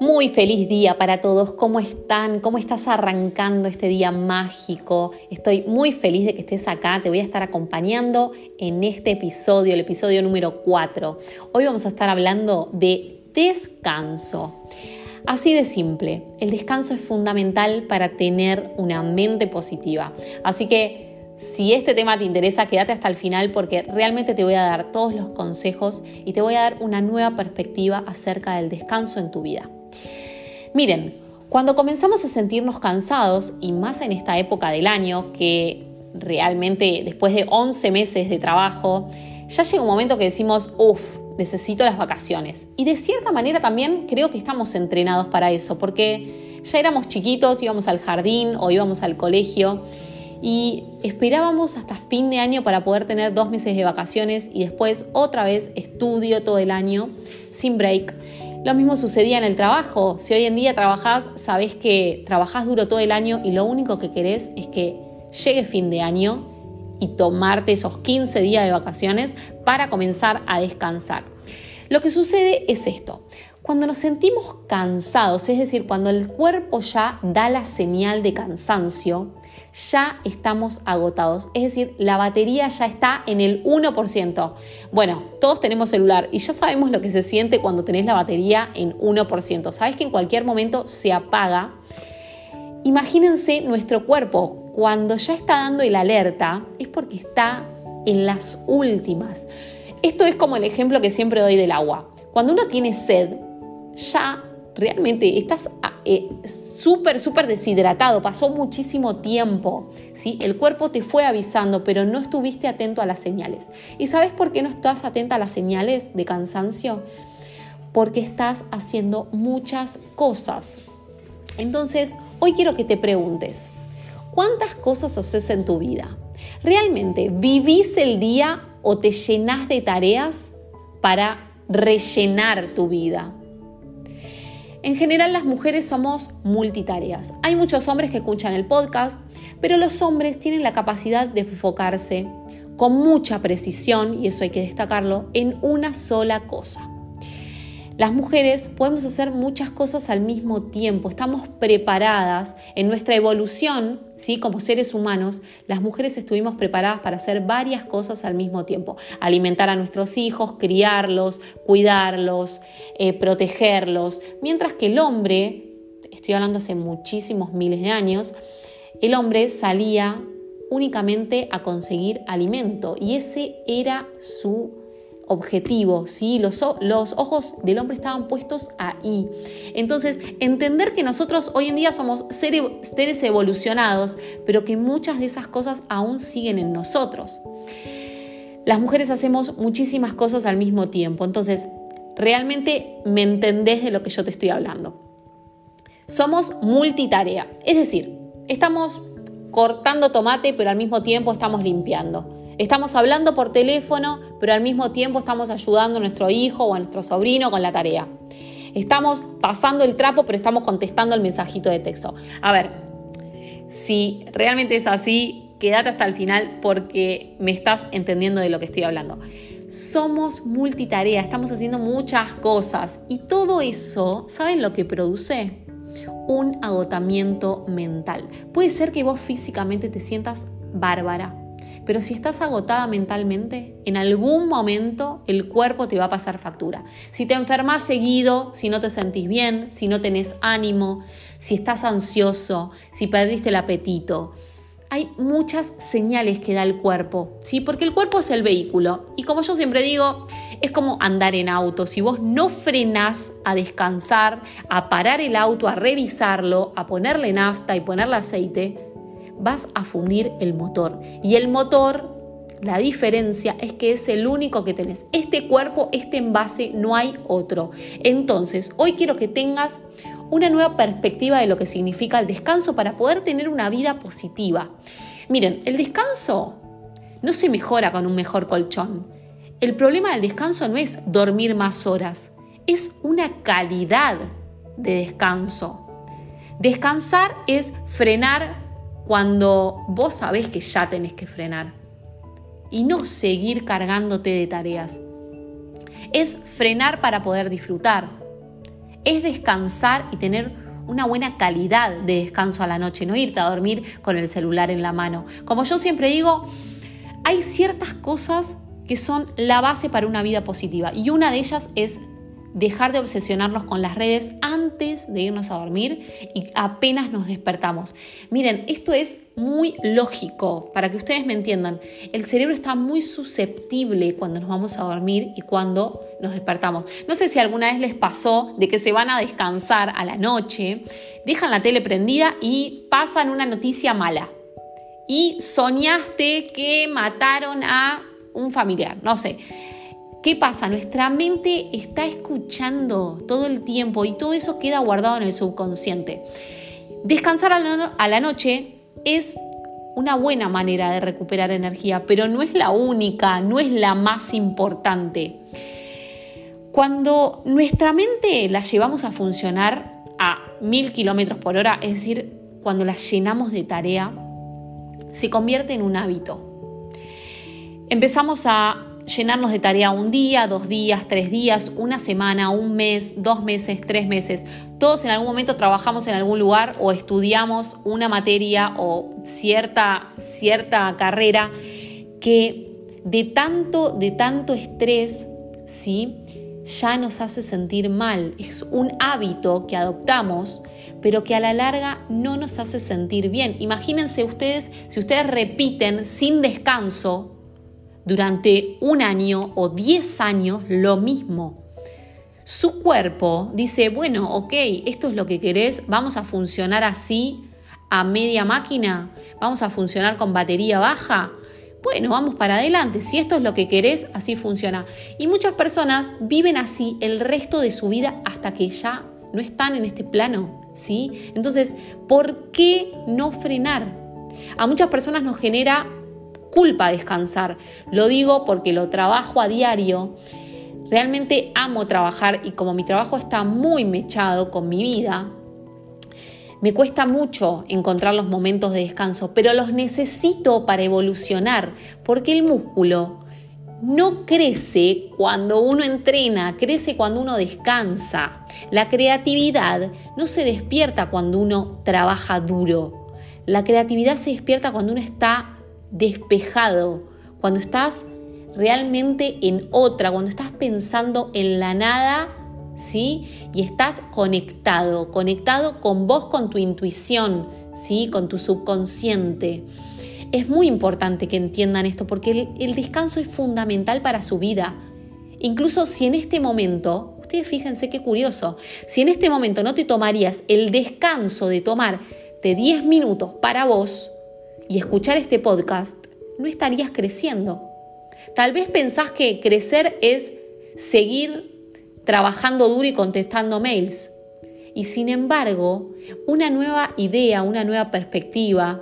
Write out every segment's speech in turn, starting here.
Muy feliz día para todos. ¿Cómo están? ¿Cómo estás arrancando este día mágico? Estoy muy feliz de que estés acá. Te voy a estar acompañando en este episodio, el episodio número 4. Hoy vamos a estar hablando de descanso. Así de simple, el descanso es fundamental para tener una mente positiva. Así que si este tema te interesa, quédate hasta el final porque realmente te voy a dar todos los consejos y te voy a dar una nueva perspectiva acerca del descanso en tu vida. Miren, cuando comenzamos a sentirnos cansados, y más en esta época del año, que realmente después de 11 meses de trabajo, ya llega un momento que decimos, uff, necesito las vacaciones. Y de cierta manera también creo que estamos entrenados para eso, porque ya éramos chiquitos, íbamos al jardín o íbamos al colegio y esperábamos hasta fin de año para poder tener dos meses de vacaciones y después otra vez estudio todo el año sin break. Lo mismo sucedía en el trabajo. Si hoy en día trabajás, sabés que trabajás duro todo el año y lo único que querés es que llegue fin de año y tomarte esos 15 días de vacaciones para comenzar a descansar. Lo que sucede es esto. Cuando nos sentimos cansados, es decir, cuando el cuerpo ya da la señal de cansancio, ya estamos agotados. Es decir, la batería ya está en el 1%. Bueno, todos tenemos celular y ya sabemos lo que se siente cuando tenés la batería en 1%. Sabes que en cualquier momento se apaga. Imagínense nuestro cuerpo cuando ya está dando el alerta, es porque está en las últimas. Esto es como el ejemplo que siempre doy del agua. Cuando uno tiene sed, ya realmente estás eh, súper, súper deshidratado, pasó muchísimo tiempo, ¿sí? El cuerpo te fue avisando, pero no estuviste atento a las señales. ¿Y sabes por qué no estás atenta a las señales de cansancio? Porque estás haciendo muchas cosas. Entonces, hoy quiero que te preguntes, ¿cuántas cosas haces en tu vida? ¿Realmente vivís el día o te llenas de tareas para rellenar tu vida? En general las mujeres somos multitareas. Hay muchos hombres que escuchan el podcast, pero los hombres tienen la capacidad de enfocarse con mucha precisión, y eso hay que destacarlo, en una sola cosa. Las mujeres podemos hacer muchas cosas al mismo tiempo, estamos preparadas. En nuestra evolución, ¿sí? como seres humanos, las mujeres estuvimos preparadas para hacer varias cosas al mismo tiempo, alimentar a nuestros hijos, criarlos, cuidarlos, eh, protegerlos, mientras que el hombre, estoy hablando hace muchísimos miles de años, el hombre salía únicamente a conseguir alimento y ese era su objetivo, ¿sí? Los, los, ojos del hombre estaban puestos ahí. Entonces, entender que nosotros hoy en día somos seres evolucionados, pero que muchas de esas cosas aún siguen en nosotros. Las mujeres hacemos muchísimas cosas al mismo tiempo, entonces, realmente me entendés de lo que yo te estoy hablando. Somos multitarea, es decir, estamos cortando tomate, pero al mismo tiempo estamos limpiando Estamos hablando por teléfono, pero al mismo tiempo estamos ayudando a nuestro hijo o a nuestro sobrino con la tarea. Estamos pasando el trapo, pero estamos contestando el mensajito de texto. A ver, si realmente es así, quédate hasta el final porque me estás entendiendo de lo que estoy hablando. Somos multitarea, estamos haciendo muchas cosas y todo eso, ¿saben lo que produce? Un agotamiento mental. Puede ser que vos físicamente te sientas bárbara, pero si estás agotada mentalmente, en algún momento el cuerpo te va a pasar factura. Si te enfermas seguido, si no te sentís bien, si no tenés ánimo, si estás ansioso, si perdiste el apetito, hay muchas señales que da el cuerpo, ¿sí? Porque el cuerpo es el vehículo. Y como yo siempre digo, es como andar en auto. Si vos no frenás a descansar, a parar el auto, a revisarlo, a ponerle nafta y ponerle aceite, vas a fundir el motor. Y el motor, la diferencia es que es el único que tenés. Este cuerpo, este envase, no hay otro. Entonces, hoy quiero que tengas una nueva perspectiva de lo que significa el descanso para poder tener una vida positiva. Miren, el descanso no se mejora con un mejor colchón. El problema del descanso no es dormir más horas, es una calidad de descanso. Descansar es frenar cuando vos sabés que ya tenés que frenar y no seguir cargándote de tareas. Es frenar para poder disfrutar. es descansar y tener una buena calidad de descanso a la noche, no irte a dormir con el celular en la mano. Como yo siempre digo, hay ciertas cosas que son la base para una vida positiva y una de ellas es dejar de obsesionarnos con las redes antes de irnos a dormir y apenas nos despertamos. Miren, esto es muy lógico para que ustedes me entiendan. El cerebro está muy susceptible cuando nos vamos a dormir y cuando nos despertamos. No sé si alguna vez les pasó de que se van a descansar a la noche, dejan la tele prendida y pasan una noticia mala. Y soñaste que mataron a un familiar, no sé ¿Qué pasa? Nuestra mente está escuchando todo el tiempo y todo eso queda guardado en el subconsciente. Descansar a la, noche es una buena manera de recuperar energía, pero no es la única, no es la más importante. Cuando nuestra mente la llevamos a funcionar a mil kilómetros por hora, es decir, cuando la llenamos de tarea, se convierte en un hábito. Empezamos a llenarnos de tarea un día, dos días, tres días, una semana, un mes, dos meses, tres meses. Todos en algún momento trabajamos en algún lugar o estudiamos una materia o cierta, cierta carrera que de tanto, de tanto estrés, ¿sí? ya nos hace sentir mal. Es un hábito que adoptamos, pero que a la larga no nos hace sentir bien. Imagínense ustedes, si ustedes repiten sin descanso durante un año o diez años lo mismo. Su cuerpo dice, bueno, ok, esto es lo que querés, vamos a funcionar así a media máquina, vamos a funcionar con batería baja. Bueno, vamos para adelante, si esto es lo que querés, así funciona. Y muchas personas viven así el resto de su vida hasta que ya no están en este plano, ¿sí? Entonces, ¿por qué no frenar? A muchas personas nos genera culpa descansar. Lo digo porque lo trabajo a diario. Realmente amo trabajar y como mi trabajo está muy mechado con mi vida, me cuesta mucho encontrar los momentos de descanso, pero los necesito para evolucionar, porque el músculo no crece cuando uno entrena, crece cuando uno descansa. La creatividad no se despierta cuando uno trabaja duro. La creatividad se despierta cuando uno está despejado, cuando estás realmente en otra, cuando estás pensando en la nada, ¿sí? Y estás conectado, conectado con vos, con tu intuición, ¿sí? Con tu subconsciente. Es muy importante que entiendan esto porque el, el descanso es fundamental para su vida. Incluso si en este momento, ustedes fíjense qué curioso, si en este momento no te tomarías el descanso de tomarte 10 minutos para vos, y escuchar este podcast, no estarías creciendo. Tal vez pensás que crecer es seguir trabajando duro y contestando mails. Y sin embargo, una nueva idea, una nueva perspectiva,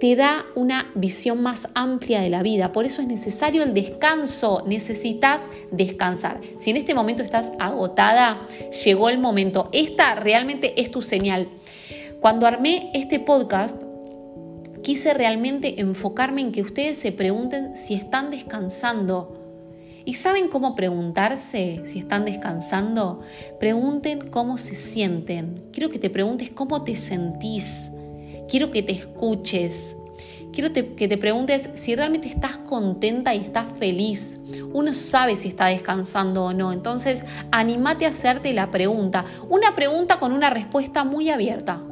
te da una visión más amplia de la vida. Por eso es necesario el descanso, necesitas descansar. Si en este momento estás agotada, llegó el momento. Esta realmente es tu señal. Cuando armé este podcast, quise realmente enfocarme en que ustedes se pregunten si están descansando. ¿Y saben cómo preguntarse si están descansando? Pregunten cómo se sienten. Quiero que te preguntes cómo te sentís. Quiero que te escuches. Quiero que te preguntes si realmente estás contenta y estás feliz. Uno sabe si está descansando o no. Entonces, anímate a hacerte la pregunta. Una pregunta con una respuesta muy abierta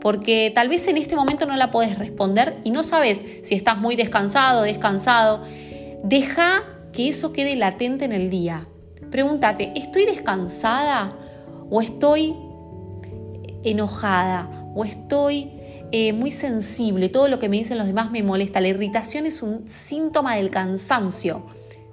porque tal vez en este momento no la puedes responder y no sabes si estás muy descansado, descansado. Deja que eso quede latente en el día. Pregúntate, ¿estoy descansada o estoy enojada o estoy eh, muy sensible? Todo lo que me dicen los demás me molesta. La irritación es un síntoma del cansancio,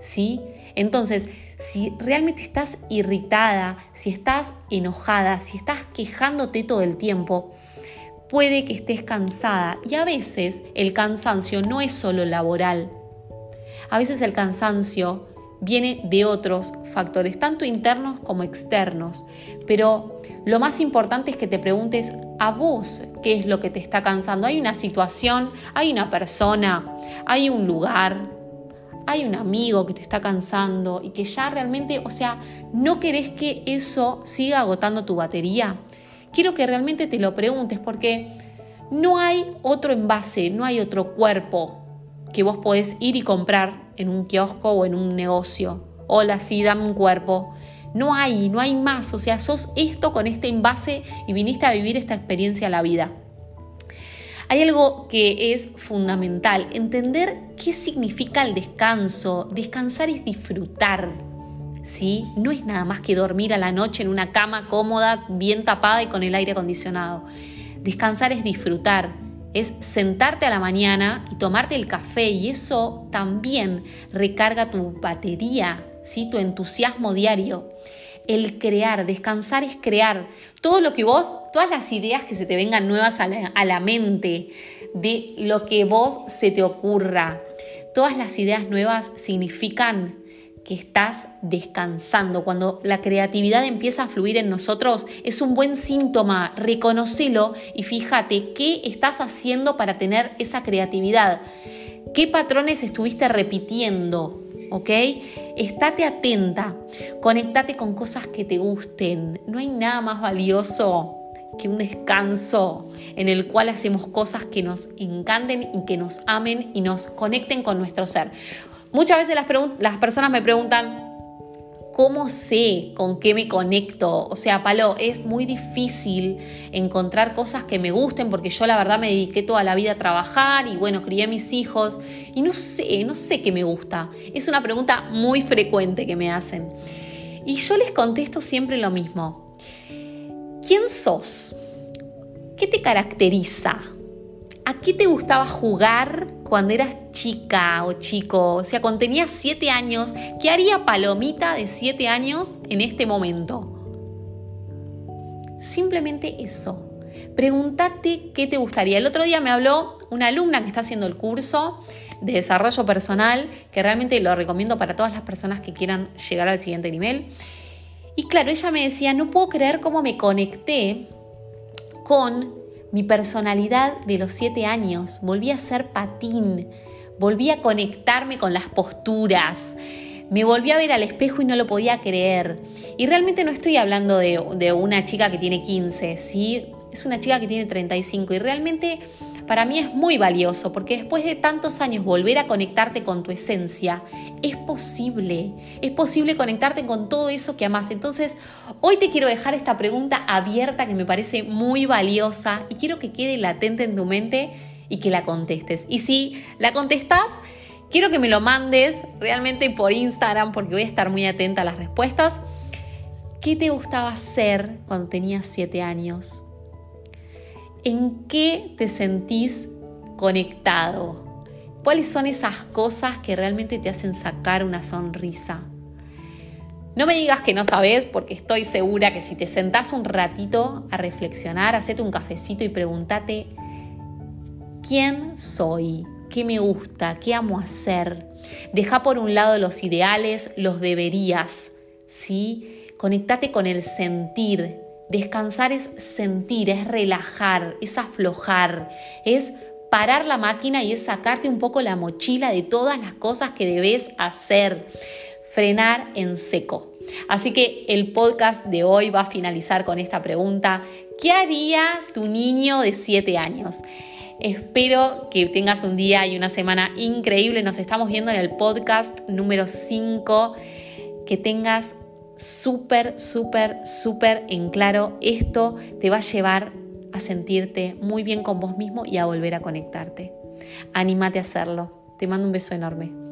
¿sí? Entonces, si realmente estás irritada, si estás enojada, si estás quejándote todo el tiempo, puede que estés cansada y a veces el cansancio no es solo laboral. A veces el cansancio viene de otros factores, tanto internos como externos. Pero lo más importante es que te preguntes a vos qué es lo que te está cansando. Hay una situación, hay una persona, hay un lugar, hay un amigo que te está cansando y que ya realmente, o sea, no querés que eso siga agotando tu batería, quiero que realmente te lo preguntes porque no hay otro envase, no hay otro cuerpo que vos podés ir y comprar en un kiosco o en un negocio. Hola, sí, dame un cuerpo. No hay, no hay más. O sea, sos esto con este envase y viniste a vivir esta experiencia a la vida. Hay algo que es fundamental, entender qué significa el descanso. Descansar es disfrutar. ¿Sí? No es nada más que dormir a la noche en una cama cómoda, bien tapada y con el aire acondicionado. Descansar es disfrutar, es sentarte a la mañana y tomarte el café y eso también recarga tu batería, tu entusiasmo diario. El crear, descansar es crear. Todo lo que vos, todas las ideas que se te vengan nuevas a la, a la mente, de lo que vos se te ocurra, todas las ideas nuevas significan que estás descansando. Cuando la creatividad empieza a fluir en nosotros, es un buen síntoma. Reconocelo y fíjate qué estás haciendo para tener esa creatividad. ¿Qué patrones estuviste repitiendo? ¿Ok? Estate atenta, conectate con cosas que te gusten. No hay nada más valioso que un descanso en el cual hacemos cosas que nos encanten y que nos amen y nos conecten con nuestro ser. Muchas veces las, personas me preguntan, ¿cómo sé con qué me conecto? O sea, Palo, es muy difícil encontrar cosas que me gusten porque yo la verdad me dediqué toda la vida a trabajar y bueno, crié a mis hijos y no sé, no sé qué me gusta. Es una pregunta muy frecuente que me hacen. Y yo les contesto siempre lo mismo. ¿Quién sos? ¿Qué te caracteriza? ¿A qué te gustaba jugar cuando eras chica o chico? O sea, cuando tenías 7 años, ¿qué haría Palomita de 7 años en este momento? Simplemente eso. Pregúntate qué te gustaría. El otro día me habló una alumna que está haciendo el curso de desarrollo personal, que realmente lo recomiendo para todas las personas que quieran llegar al siguiente nivel. Y claro, ella me decía, no puedo creer cómo me conecté con mi personalidad de los siete años, volví a ser patín, volví a conectarme con las posturas, me volví a ver al espejo y no lo podía creer. Y realmente no estoy hablando de, de una chica que tiene 15, ¿sí? es una chica que tiene 35 y realmente para mí es muy valioso porque después de tantos años volver a conectarte con tu esencia es posible, es posible conectarte con todo eso que amas. Entonces, hoy te quiero dejar esta pregunta abierta que me parece muy valiosa y quiero que quede latente en tu mente y que la contestes. Y si la contestas, quiero que me lo mandes realmente por Instagram porque voy a estar muy atenta a las respuestas. ¿Qué te gustaba hacer cuando tenías 7 años? ¿En qué te sentís conectado? ¿Cuáles son esas cosas que realmente te hacen sacar una sonrisa? No me digas que no sabes, porque estoy segura que si te sentás un ratito a reflexionar, hacete un cafecito y pregúntate, ¿quién soy? ¿Qué me gusta? ¿Qué amo hacer? Deja por un lado los ideales, los deberías, ¿sí? Conectate con el sentir, Descansar es sentir, es relajar, es aflojar, es parar la máquina y es sacarte un poco la mochila de todas las cosas que debes hacer. Frenar en seco. Así que el podcast de hoy va a finalizar con esta pregunta. ¿Qué haría tu niño de 7 años? Espero que tengas un día y una semana increíble. Nos estamos viendo en el podcast número 5. Que tengas súper, súper, súper en claro, esto te va a llevar a sentirte muy bien con vos mismo y a volver a conectarte. Anímate a hacerlo. Te mando un beso enorme.